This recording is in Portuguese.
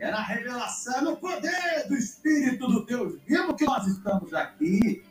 É na revelação, é no poder do Espírito do Deus vivo que nós estamos aqui.